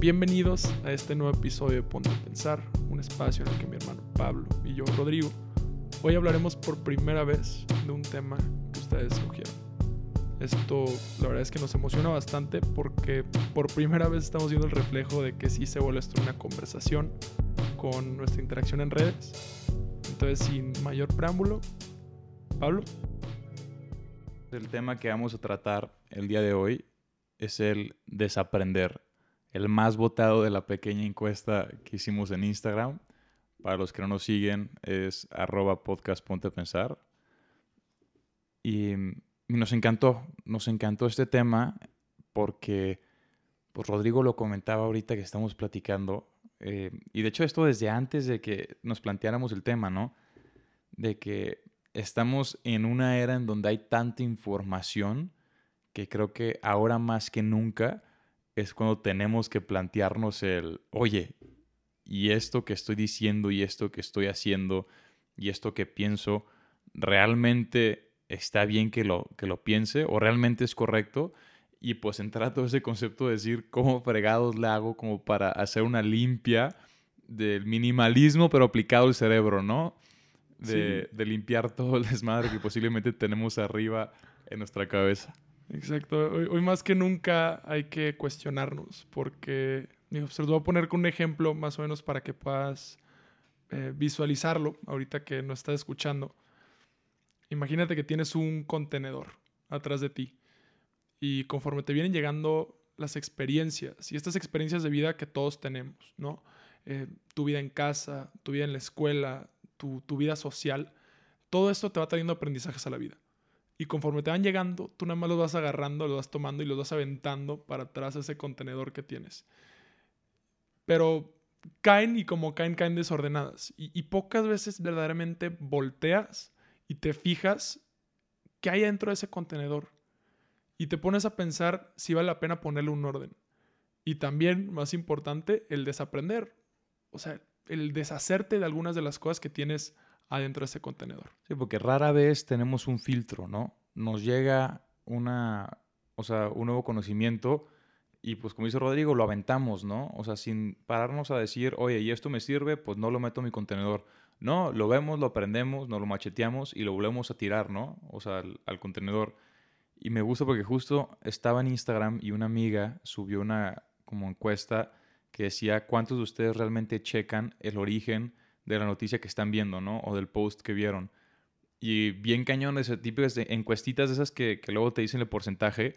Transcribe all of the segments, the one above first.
Bienvenidos a este nuevo episodio de Ponte a Pensar, un espacio en el que mi hermano Pablo y yo, Rodrigo, hoy hablaremos por primera vez de un tema que ustedes escogieron. Esto la verdad es que nos emociona bastante porque por primera vez estamos viendo el reflejo de que sí se vuelve esto una conversación con nuestra interacción en redes. Entonces, sin mayor preámbulo, Pablo. El tema que vamos a tratar el día de hoy es el desaprender el más votado de la pequeña encuesta que hicimos en Instagram. Para los que no nos siguen, es arroba podcast. Y, nos encantó, nos encantó este tema porque pues Rodrigo lo comentaba ahorita que estamos platicando. Eh, y de hecho esto desde antes de que nos planteáramos el tema, ¿no? De que estamos en una era en donde hay tanta información que creo que ahora más que nunca es cuando tenemos que plantearnos el, oye, y esto que estoy diciendo y esto que estoy haciendo y esto que pienso, ¿realmente está bien que lo, que lo piense o realmente es correcto? Y pues entrar a todo ese concepto de decir cómo fregados le hago como para hacer una limpia del minimalismo pero aplicado al cerebro, ¿no? De, de limpiar todo el desmadre que posiblemente tenemos arriba en nuestra cabeza. Exacto. Hoy, más que nunca hay que cuestionarnos porque, digo, se los voy a poner con un ejemplo más o menos para que puedas eh, visualizarlo ahorita que no estás escuchando. Imagínate que tienes un contenedor atrás de ti y conforme te vienen llegando las experiencias y estas experiencias de vida que todos tenemos, ¿no? Eh, tu vida en casa, tu vida en la escuela, tu, tu vida social, todo esto te va trayendo aprendizajes a la vida. Y conforme te van llegando, tú nada más los vas agarrando, los vas tomando y los vas aventando para atrás ese contenedor que tienes. Pero caen y como caen, caen desordenadas. Y, pocas veces verdaderamente volteas y te fijas qué hay dentro de ese contenedor. Y te pones a pensar si vale la pena ponerle un orden. Y también, más importante, el desaprender. O sea, el deshacerte de algunas de las cosas que tienes adentro de ese contenedor. Sí, porque rara vez tenemos un filtro, ¿no? Nos llega una, o sea, un nuevo conocimiento y pues como dice Rodrigo, lo aventamos, ¿no? O sea, sin pararnos a decir, oye, ¿y esto me sirve? Pues no lo meto en mi contenedor. No, lo vemos, lo aprendemos, nos lo macheteamos y lo volvemos a tirar, ¿no? O sea, al, al contenedor. Y me gusta porque justo estaba en Instagram y una amiga subió una como encuesta que decía cuántos de ustedes realmente checan el origen de la noticia que están viendo, ¿no? O del post que vieron. Y bien tipo de encuestitas de esas que, que luego te dicen el porcentaje.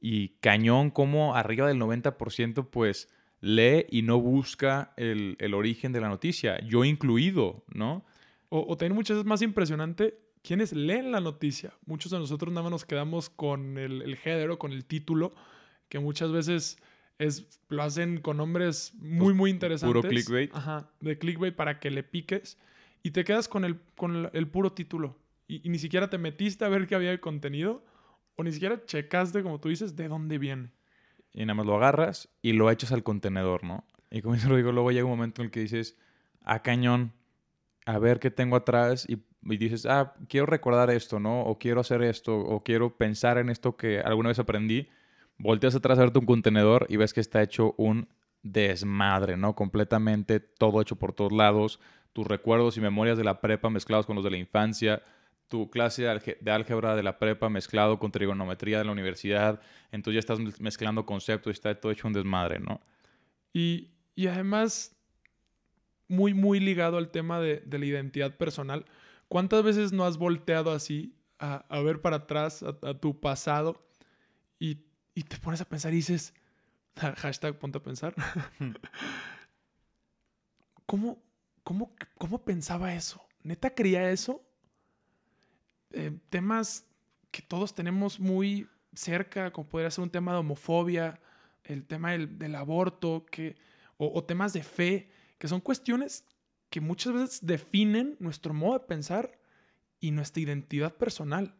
Y cañón como arriba del 90% pues lee y no busca el, el, origen de la noticia. Yo incluido, ¿no? O, o también muchas veces más impresionante quienes leen la noticia. Muchos de nosotros nada más nos quedamos con el, el género, con el título, que muchas veces es, lo hacen con nombres muy, pues, muy interesantes. Puro clickbait. Ajá, de clickbait para que le piques y te quedas con el, con el, puro título. Y, ni siquiera te metiste a ver qué había de contenido o ni siquiera checaste, como tú dices, de dónde viene. Y nada más lo agarras y lo echas al contenedor, ¿no? Y como yo lo digo, luego llega un momento en el que dices, a ah, cañón, a ver qué tengo atrás y, y, dices, ah, quiero recordar esto, ¿no? O quiero hacer esto, o quiero pensar en esto que alguna vez aprendí volteas atrás a verte un contenedor y ves que está hecho un desmadre, ¿no? Completamente todo hecho por todos lados, tus recuerdos y memorias de la prepa mezclados con los de la infancia, tu clase de álgebra de la prepa mezclado con trigonometría de la universidad, entonces ya estás mezclando conceptos y está todo hecho un desmadre, ¿no? Y, y además, muy, muy ligado al tema de, de, la identidad personal, ¿cuántas veces no has volteado así a, a ver para atrás, a, a tu pasado, y y te pones a pensar y dices, hashtag ponte a pensar. ¿Cómo, cómo, cómo pensaba eso? ¿Neta creía eso? Eh, temas que todos tenemos muy cerca, como podría ser un tema de homofobia, el tema del, aborto, que, o, temas de fe, que son cuestiones que muchas veces definen nuestro modo de pensar y nuestra identidad personal.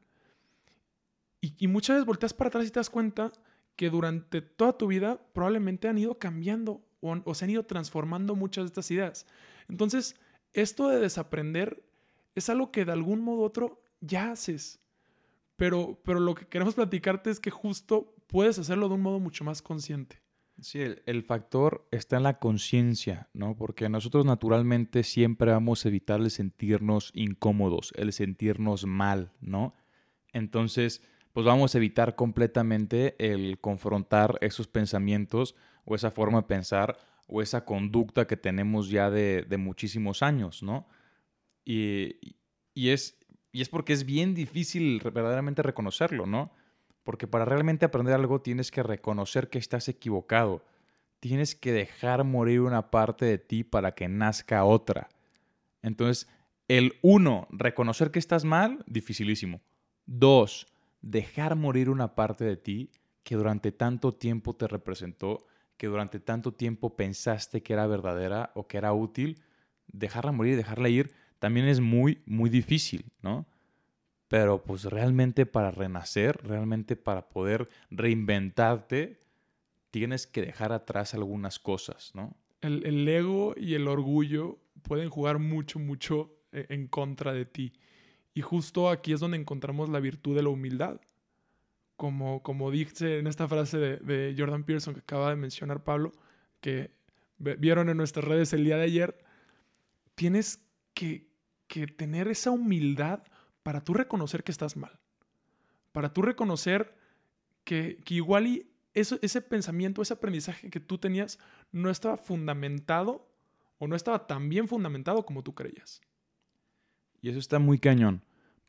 Y, muchas veces volteas para atrás y te das cuenta que durante toda tu vida probablemente han ido cambiando o, se han ido transformando muchas de estas ideas. Entonces, esto de desaprender es algo que de algún modo u otro ya haces. Pero, pero lo que queremos platicarte es que justo puedes hacerlo de un modo mucho más consciente. Sí, el, el factor está en la conciencia, ¿no? Porque nosotros naturalmente siempre vamos a evitar el sentirnos incómodos, el sentirnos mal, ¿no? Entonces, pues vamos a evitar completamente el confrontar esos pensamientos o esa forma de pensar o esa conducta que tenemos ya de, de muchísimos años, ¿no? Y, y, es, y es porque es bien difícil verdaderamente reconocerlo, ¿no? Porque para realmente aprender algo tienes que reconocer que estás equivocado. Tienes que dejar morir una parte de ti para que nazca otra. Entonces, el uno, reconocer que estás mal, dificilísimo. Dos, dejar morir una parte de ti que durante tanto tiempo te representó, que durante tanto tiempo pensaste que era verdadera o que era útil, dejarla morir, dejarla ir, también es muy, muy difícil, ¿no? Pero pues realmente para renacer, realmente para poder reinventarte, tienes que dejar atrás algunas cosas, ¿no? El, el ego y el orgullo pueden jugar mucho, mucho e, en contra de ti. Y justo aquí es donde encontramos la virtud de la humildad. Como, como dice en esta frase de, Jordan Pearson que acaba de mencionar Pablo, que vieron en nuestras redes el día de ayer, tienes que, que tener esa humildad para tú reconocer que estás mal. Para tú reconocer que, que igual y eso, ese pensamiento, ese aprendizaje que tú tenías no estaba fundamentado o no estaba tan bien fundamentado como tú creías. Y eso está muy cañón,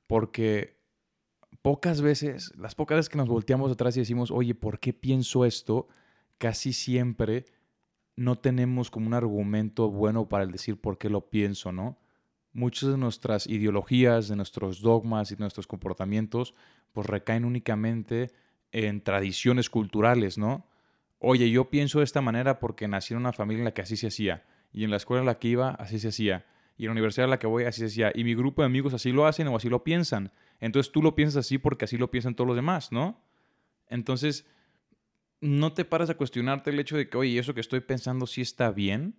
porque pocas veces, las pocas veces que nos volteamos atrás y decimos, oye, ¿por qué pienso esto? Casi siempre no tenemos como un argumento bueno para el decir por qué lo pienso, ¿no? Muchas de nuestras ideologías, de nuestros dogmas y de nuestros comportamientos, pues recaen únicamente en tradiciones culturales, ¿no? Oye, yo pienso de esta manera porque nací en una familia en la que así se hacía, y en la escuela en la que iba, así se hacía, y en la universidad a la que voy, así se hacía, y mi grupo de amigos así lo hacen o así lo piensan. Entonces tú lo piensas así porque así lo piensan todos los demás, ¿no? Entonces, no te paras a cuestionarte el hecho de que, oye, eso que estoy pensando sí está bien.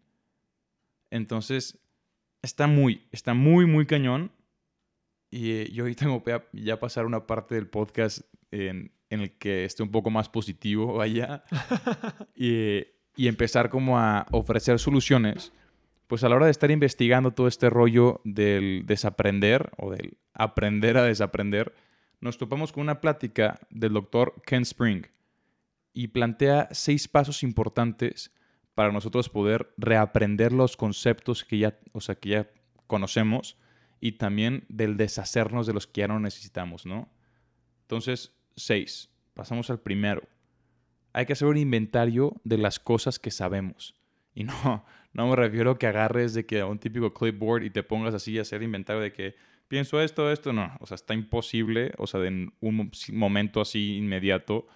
Entonces, está muy, está muy, muy cañón. Y eh, yo hoy tengo ya pasar una parte del podcast en, en el que esté un poco más positivo allá. y, y empezar como a ofrecer soluciones. Pues a la hora de estar investigando todo este rollo del desaprender o del aprender a desaprender, nos topamos con una plática del doctor Ken Spring y plantea seis pasos importantes para nosotros poder reaprender los conceptos que ya, o sea, ya conocemos y también del deshacernos de los que ya no necesitamos, ¿no? Entonces, seis. Pasamos al primero. Hay que hacer un inventario de las cosas que sabemos. Y no, no me refiero a que agarres de que a un típico clipboard y te pongas así a hacer inventario de que pienso esto, esto, no. O sea, está imposible, o sea, en un momento así inmediato,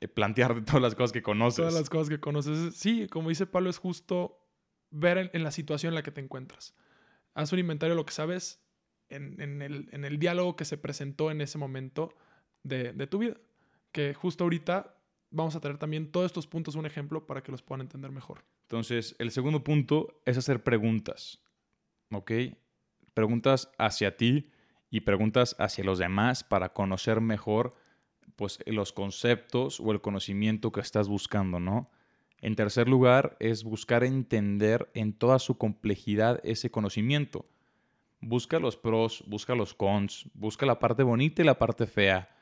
eh, plantear todas las cosas que conoces. Todas las cosas que conoces. Sí, como dice Pablo, es justo ver en, en la situación en la que te encuentras. Haz un inventario de lo que sabes en, en, el, en el, diálogo que se presentó en ese momento de, de, tu vida. Que justo ahorita vamos a tener también todos estos puntos un ejemplo para que los puedan entender mejor. Entonces, el segundo punto es hacer preguntas. ¿Ok? Preguntas hacia ti y preguntas hacia los demás para conocer mejor pues los conceptos o el conocimiento que estás buscando, ¿no? En tercer lugar, es buscar entender en toda su complejidad ese conocimiento. Busca los pros, busca los cons, busca la parte bonita y la parte fea.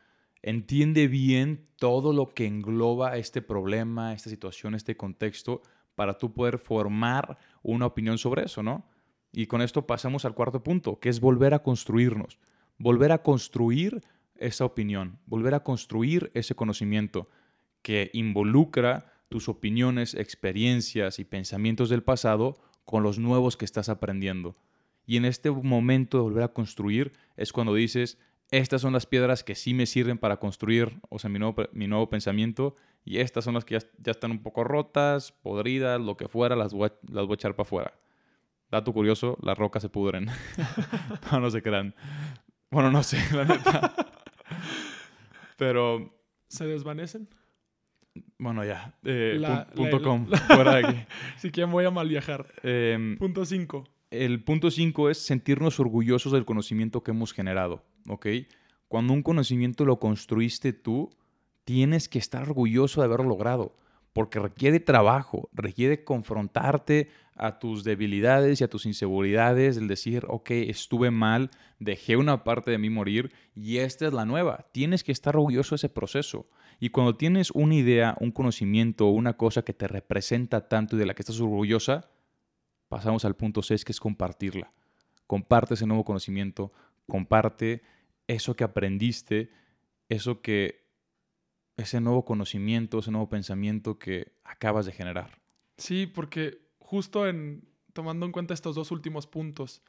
Entiende bien todo lo que engloba este problema, esta situación, este contexto, para tú poder formar una opinión sobre eso, ¿no? Y con esto pasamos al cuarto punto, que es volver a construirnos. Volver a construir esa opinión, volver a construir ese conocimiento que involucra tus opiniones, experiencias y pensamientos del pasado con los nuevos que estás aprendiendo. Y en este momento de volver a construir es cuando dices, estas son las piedras que sí me sirven para construir, o sea, mi nuevo, mi nuevo pensamiento, y estas son las que ya, ya, están un poco rotas, podridas, lo que fuera, las voy a, las voy a echar para afuera. Dato curioso, las rocas se pudren. no, no se crean. Bueno, no sé, la neta. Pero. ¿Se desvanecen? Bueno, ya. Eh, la, punto la, com. La, fuera de aquí. si quieren, voy a mal viajar. Eh, punto 5. El punto 5 es sentirnos orgullosos del conocimiento que hemos generado. ¿Ok? Cuando un conocimiento lo construiste tú, tienes que estar orgulloso de haberlo logrado. porque requiere trabajo, requiere confrontarte a tus debilidades y a tus inseguridades, el decir, ok, estuve mal, dejé una parte de mí morir y esta es la nueva. Tienes que estar orgulloso de ese proceso. Y cuando tienes una idea, un conocimiento, una cosa que te representa tanto y de la que estás orgullosa, pasamos al punto 6, que es compartirla. Comparte ese nuevo conocimiento, comparte eso que aprendiste, eso que, ese nuevo conocimiento, ese nuevo pensamiento que acabas de generar. Sí, porque justo en tomando en cuenta estos dos últimos puntos,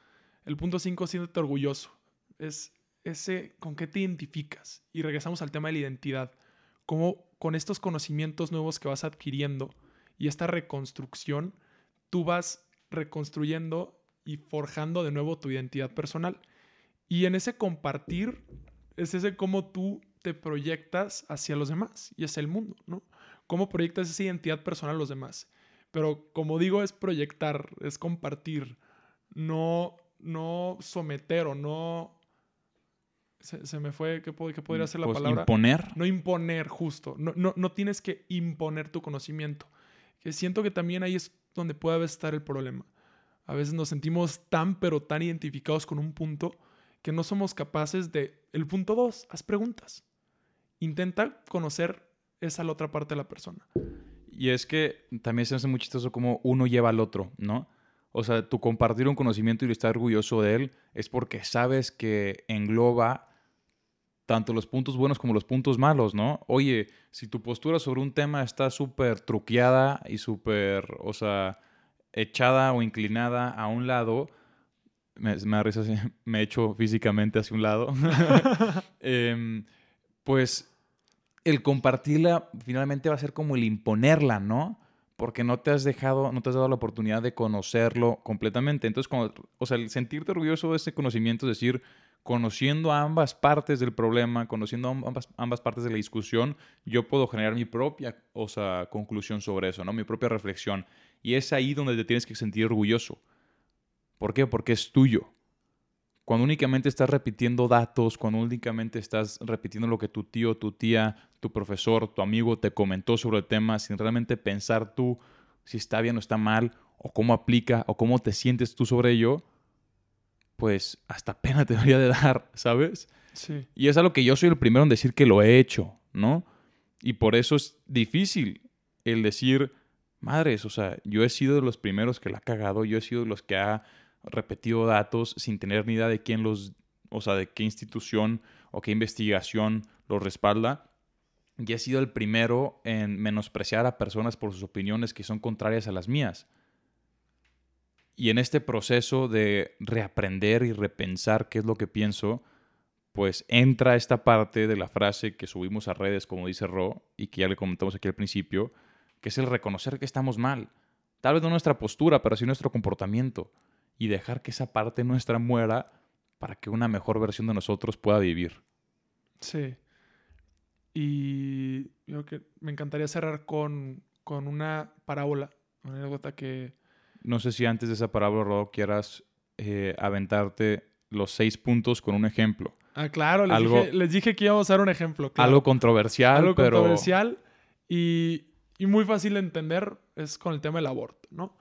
el punto 5, siéntete orgulloso. Es ese con qué te identificas. Y regresamos al tema de la identidad. Cómo con estos conocimientos nuevos que vas adquiriendo y esta reconstrucción, tú vas reconstruyendo y forjando de nuevo tu identidad personal. Y en ese compartir es ese cómo tú te proyectas hacia los demás y hacia el mundo, ¿no? Cómo proyectas esa identidad personal a los demás. Pero como digo, es proyectar, es compartir, no, no someter o no... Se, me fue, ¿qué, podría ser la pues palabra? Imponer. No imponer, justo. No, no, no tienes que imponer tu conocimiento. Que siento que también ahí es donde puede estar el problema. A veces nos sentimos tan, pero tan identificados con un punto que no somos capaces de... El punto dos, haz preguntas. Intenta conocer esa la otra parte de la persona. Y es que también se hace muy chistoso como uno lleva al otro, ¿no? O sea, tu compartir un conocimiento y estar orgulloso de él es porque sabes que engloba tanto los puntos buenos como los puntos malos, ¿no? Oye, si tu postura sobre un tema está súper truqueada y súper, o sea, echada o inclinada a un lado, me, me da risa, me físicamente hacia un lado, em, pues el compartirla finalmente va a ser como el imponerla, ¿no? Porque no te has dejado, no te has dado la oportunidad de conocerlo completamente. Entonces, o sea, el sentirte orgulloso de ese conocimiento es decir, conociendo ambas partes del problema, conociendo ambas, ambas partes de la discusión, yo puedo generar mi propia o sea, conclusión sobre eso, ¿no? mi propia reflexión. Y es ahí donde te tienes que sentir orgulloso. ¿Por qué? Porque es tuyo. Cuando únicamente estás repitiendo datos, cuando únicamente estás repitiendo lo que tu tío, tu tía, tu profesor, tu amigo te comentó sobre el tema, sin realmente pensar tú si está bien o está mal, o cómo aplica, o cómo te sientes tú sobre ello, pues hasta pena te debería de dar, ¿sabes? Sí. Y es algo que yo soy el primero en decir que lo he hecho, ¿no? Y por eso es difícil el decir, madres, o sea, yo he sido de los primeros que la ha cagado, yo he sido de los que ha repetido datos sin tener ni idea de quién los, o sea, de qué institución o qué investigación los respalda. Y he sido el primero en menospreciar a personas por sus opiniones que son contrarias a las mías. Y en este proceso de reaprender y repensar qué es lo que pienso, pues entra esta parte de la frase que subimos a redes, como dice Ro, y que ya le comentamos aquí al principio, que es el reconocer que estamos mal. Tal vez no nuestra postura, pero sí nuestro comportamiento. Y dejar que esa parte nuestra muera para que una mejor versión de nosotros pueda vivir. Sí. Y yo que me encantaría cerrar con, con una parábola, una anécdota que, no sé si antes de esa parábola, Rodo, quieras eh, aventarte los seis puntos con un ejemplo. Ah, claro, les, dije, que íbamos a dar un ejemplo. Algo controversial, algo controversial y, muy fácil de entender es con el tema del aborto, ¿no?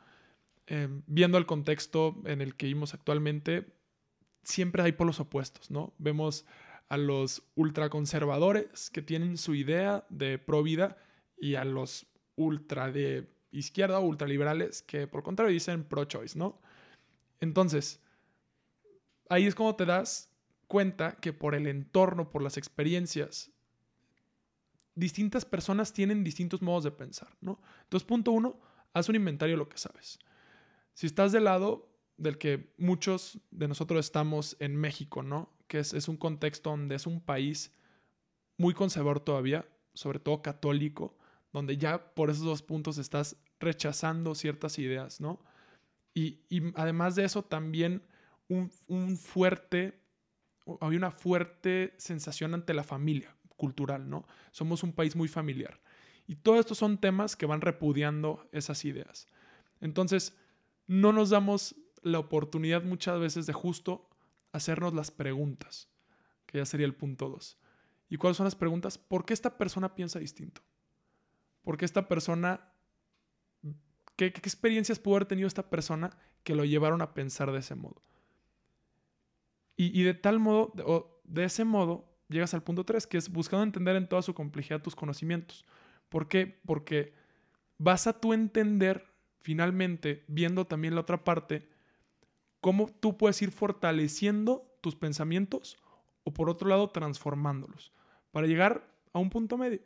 Em, viendo el contexto en el que vivimos actualmente, siempre hay polos opuestos, ¿no? Vemos a los ultraconservadores que tienen su idea de pro vida y a los ultra de izquierda o ultraliberales que por contrario dicen pro-choice, ¿no? Entonces, ahí es cuando te das cuenta que por el entorno, por las experiencias, distintas personas tienen distintos modos de pensar, ¿no? Entonces, punto uno, haz un inventario de lo que sabes. Si estás del lado del que muchos de nosotros estamos en México, ¿no? Que es, es un contexto donde es un país muy conservador todavía, sobre todo católico, donde ya por esos dos puntos estás rechazando ciertas ideas, ¿no? Y, además de eso, también un, un, fuerte, hay una fuerte sensación ante la familia cultural, ¿no? Somos un país muy familiar. Y todo esto son temas que van repudiando esas ideas. Entonces, no nos damos la oportunidad muchas veces de justo hacernos las preguntas, que ya sería el punto dos. ¿Y cuáles son las preguntas? ¿Por qué esta persona piensa distinto? Porque esta persona, ¿qué, experiencias pudo haber tenido esta persona que lo llevaron a pensar de ese modo? Y, y de tal modo, o de ese modo, llegas al punto 3, que es buscando entender en toda su complejidad tus conocimientos. ¿Por qué? Porque vas a tú entender finalmente, viendo también la otra parte, cómo tú puedes ir fortaleciendo tus pensamientos o por otro lado transformándolos para llegar a un punto medio,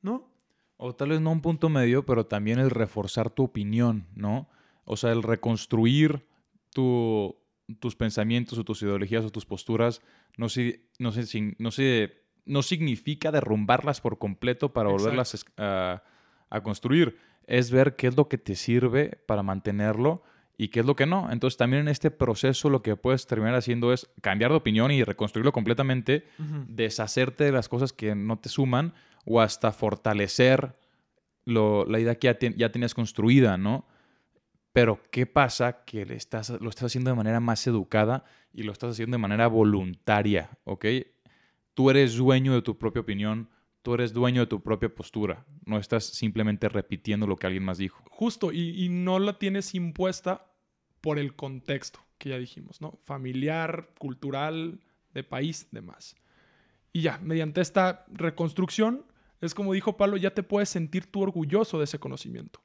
¿no? O tal vez no un punto medio, pero también el reforzar tu opinión, ¿no? O sea, el reconstruir tu, tus pensamientos o tus ideologías o tus posturas no, si, no, sé, no, no significa derrumbarlas por completo para volverlas a, a construir. Es ver qué es lo que te sirve para mantenerlo y qué es lo que no. Entonces también en este proceso lo que puedes terminar haciendo es cambiar de opinión y reconstruirlo completamente, deshacerte de las cosas que no te suman o hasta fortalecer la idea que ya, tenías construida, ¿no? Pero ¿qué pasa? Que lo estás haciendo de manera más educada y lo estás haciendo de manera voluntaria, ¿ok? Tú eres dueño de tu propia opinión, tú eres dueño de tu propia postura, no estás simplemente repitiendo lo que alguien más dijo. Justo, y, y no la tienes impuesta por el contexto que ya dijimos, ¿no? Familiar, cultural, de país, demás. Y ya, mediante esta reconstrucción, es como dijo Pablo, ya te puedes sentir tú orgulloso de ese conocimiento.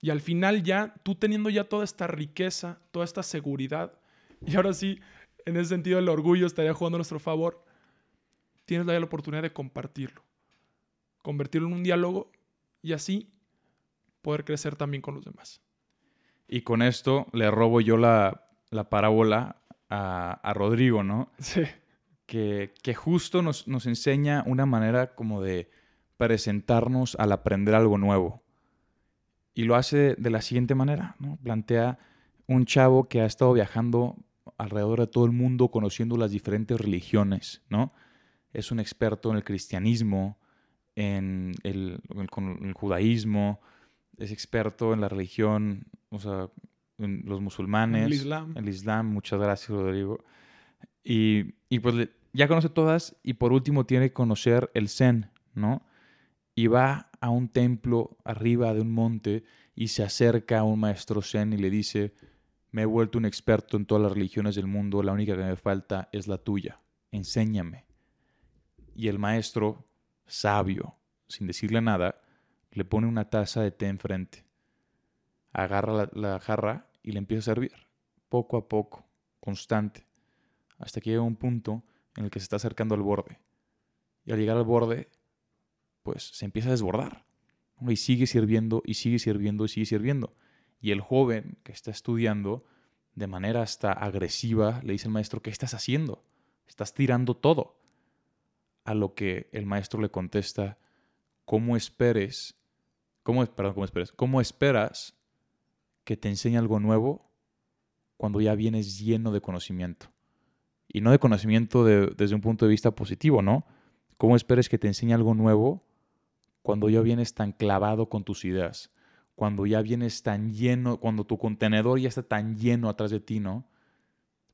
Y al final ya, tú teniendo ya toda esta riqueza, toda esta seguridad, y ahora sí, en ese sentido el orgullo estaría jugando a nuestro favor, tienes la oportunidad de compartirlo, convertirlo en un diálogo y así poder crecer también con los demás. Y con esto le robo yo la, parábola a, Rodrigo, ¿no? Sí. Que, que justo nos, nos, enseña una manera como de presentarnos al aprender algo nuevo. Y lo hace de la siguiente manera, ¿no? Plantea un chavo que ha estado viajando alrededor de todo el mundo conociendo las diferentes religiones, ¿no? Es un experto en el cristianismo, en el, en el judaísmo, es experto en la religión o sea, los musulmanes, el Islam. El Islam, muchas gracias, Rodrigo. Y, y pues ya conoce todas y por último tiene que conocer el Zen, ¿no? Y va a un templo arriba de un monte y se acerca a un maestro Zen y le dice, me he vuelto un experto en todas las religiones del mundo, la única que me falta es la tuya, enséñame. Y el maestro, sabio, sin decirle nada, le pone una taza de té enfrente agarra la, jarra y le empieza a servir, poco a poco, constante, hasta que llega un punto en el que se está acercando al borde. Y al llegar al borde, pues se empieza a desbordar. Y sigue sirviendo, y sigue sirviendo, y sigue sirviendo. Y el joven que está estudiando, de manera hasta agresiva, le dice al maestro, ¿qué estás haciendo? Estás tirando todo. A lo que el maestro le contesta, ¿cómo esperes? ¿Cómo, perdón, ¿cómo? ¿Cómo esperas que te enseñe algo nuevo cuando ya vienes lleno de conocimiento. Y no de conocimiento desde un punto de vista positivo, ¿no? ¿Cómo esperes que te enseñe algo nuevo cuando ya vienes tan clavado con tus ideas? Cuando ya vienes tan lleno, cuando tu contenedor ya está tan lleno atrás de ti, ¿no?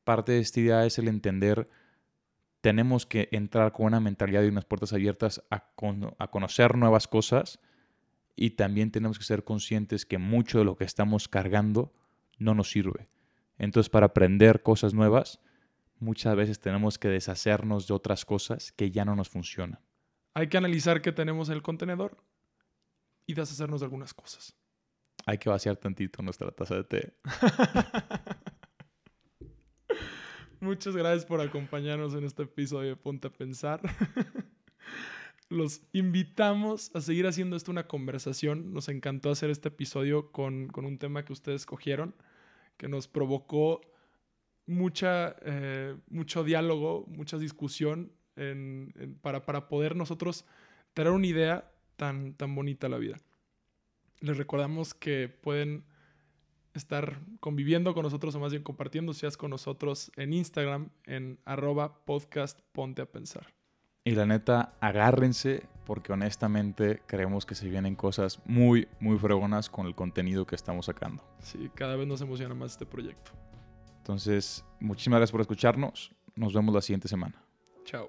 Parte de esta idea es el entender, tenemos que entrar con una mentalidad y unas puertas abiertas a, a conocer nuevas cosas y también tenemos que ser conscientes que mucho de lo que estamos cargando no nos sirve. Entonces, para aprender cosas nuevas, muchas veces tenemos que deshacernos de otras cosas que ya no nos funcionan. Hay que analizar qué tenemos en el contenedor y deshacernos de algunas cosas. Hay que vaciar tantito nuestra taza de té. Muchas gracias por acompañarnos en este episodio de Ponte a Pensar. los invitamos a seguir haciendo esto una conversación. Nos encantó hacer este episodio con, un tema que ustedes escogieron, que nos provocó mucha, eh, mucho diálogo, mucha discusión para, para, poder nosotros tener una idea tan, tan bonita a la vida. Les recordamos que pueden estar conviviendo con nosotros o más bien compartiendo con nosotros en Instagram en arroba podcast ponte a pensar. Y la neta, agárrense porque honestamente creemos que se vienen cosas muy, muy fregonas con el contenido que estamos sacando. Sí, cada vez nos emociona más este proyecto. Entonces, muchísimas gracias por escucharnos. Nos vemos la siguiente semana. Ciao.